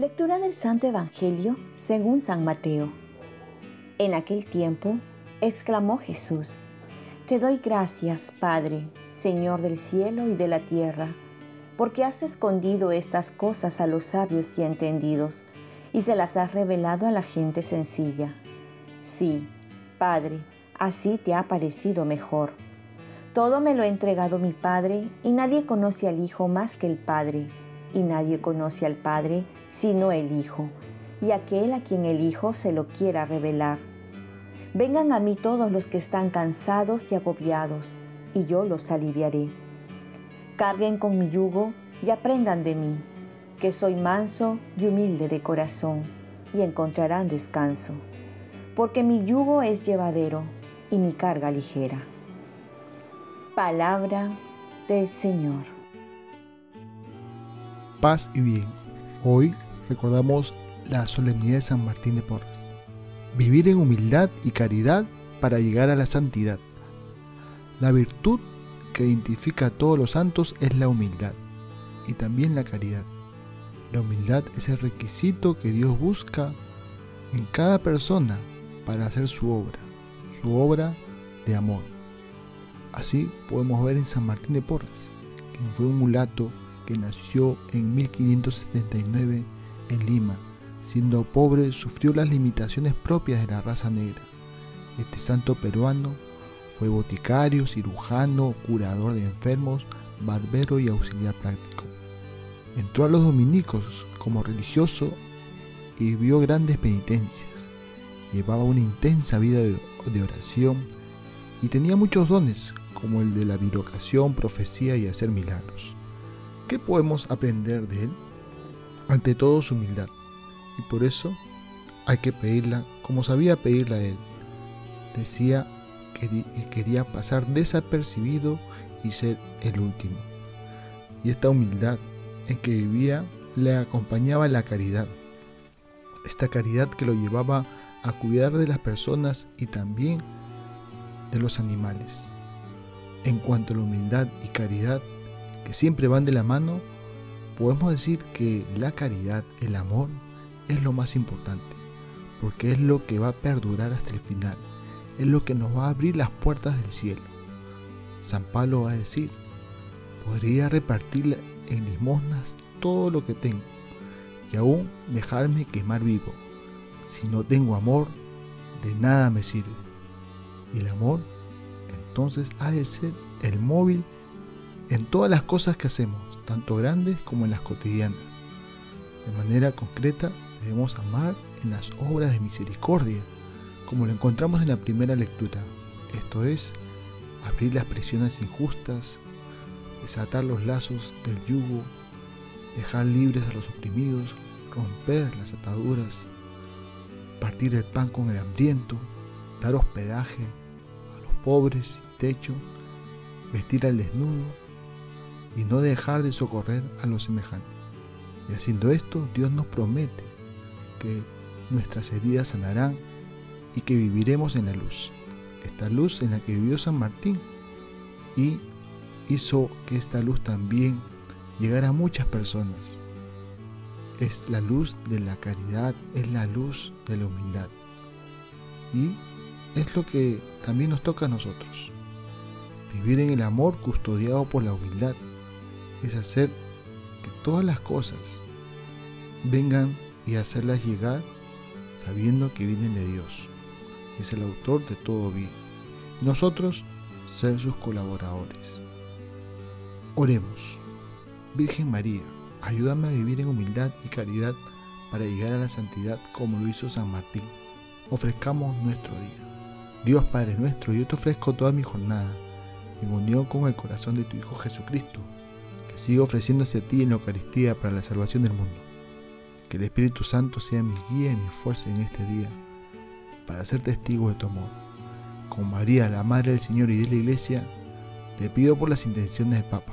Lectura del Santo Evangelio según San Mateo. En aquel tiempo, exclamó Jesús, Te doy gracias, Padre, Señor del cielo y de la tierra, porque has escondido estas cosas a los sabios y entendidos, y se las has revelado a la gente sencilla. Sí, Padre, así te ha parecido mejor. Todo me lo ha entregado mi Padre, y nadie conoce al Hijo más que el Padre y nadie conoce al Padre sino el Hijo, y aquel a quien el Hijo se lo quiera revelar. Vengan a mí todos los que están cansados y agobiados, y yo los aliviaré. Carguen con mi yugo y aprendan de mí, que soy manso y humilde de corazón, y encontrarán descanso, porque mi yugo es llevadero y mi carga ligera. Palabra del Señor paz y bien. Hoy recordamos la solemnidad de San Martín de Porres. Vivir en humildad y caridad para llegar a la santidad. La virtud que identifica a todos los santos es la humildad y también la caridad. La humildad es el requisito que Dios busca en cada persona para hacer su obra, su obra de amor. Así podemos ver en San Martín de Porres, quien fue un mulato que nació en 1579 en Lima. Siendo pobre, sufrió las limitaciones propias de la raza negra. Este santo peruano fue boticario, cirujano, curador de enfermos, barbero y auxiliar práctico. Entró a los dominicos como religioso y vivió grandes penitencias. Llevaba una intensa vida de, oración y tenía muchos dones, como el de la virocación, profecía y hacer milagros. ¿Qué podemos aprender de él? Ante todo su humildad. Y por eso hay que pedirla como sabía pedirla él. Decía que quería pasar desapercibido y ser el último. Y esta humildad en que vivía le acompañaba la caridad. Esta caridad que lo llevaba a cuidar de las personas y también de los animales. En cuanto a la humildad y caridad, que siempre van de la mano, podemos decir que la caridad, el amor, es lo más importante, porque es lo que va a perdurar hasta el final, es lo que nos va a abrir las puertas del cielo. San Pablo va a decir, podría repartir en limosnas todo lo que tengo y aún dejarme quemar vivo. Si no tengo amor, de nada me sirve. Y el amor, entonces, ha de ser el móvil en todas las cosas que hacemos, tanto grandes como en las cotidianas. De manera concreta, debemos amar en las obras de misericordia, como lo encontramos en la primera lectura, esto es, abrir las prisiones injustas, desatar los lazos del yugo, dejar libres a los oprimidos, romper las ataduras, partir el pan con el hambriento, dar hospedaje a los pobres sin techo, vestir al desnudo, y no dejar de socorrer a los semejantes. Y haciendo esto, Dios nos promete que nuestras heridas sanarán y que viviremos en la luz. Esta luz en la que vivió San Martín y hizo que esta luz también llegara a muchas personas. Es la luz de la caridad, es la luz de la humildad. Y es lo que también nos toca a nosotros. Vivir en el amor custodiado por la humildad es hacer que todas las cosas vengan y hacerlas llegar sabiendo que vienen de Dios. Es el autor de todo bien. Y nosotros ser sus colaboradores. Oremos. Virgen María, ayúdame a vivir en humildad y caridad para llegar a la santidad como lo hizo San Martín. Ofrezcamos nuestro día. Dios Padre nuestro, yo te ofrezco toda mi jornada en unión con el corazón de tu Hijo Jesucristo siga ofreciéndose a ti en la Eucaristía para la salvación del mundo. Que el Espíritu Santo sea mi guía y mi fuerza en este día, para ser testigo de tu amor. Con María, la Madre del Señor y de la Iglesia, te pido por las intenciones del Papa.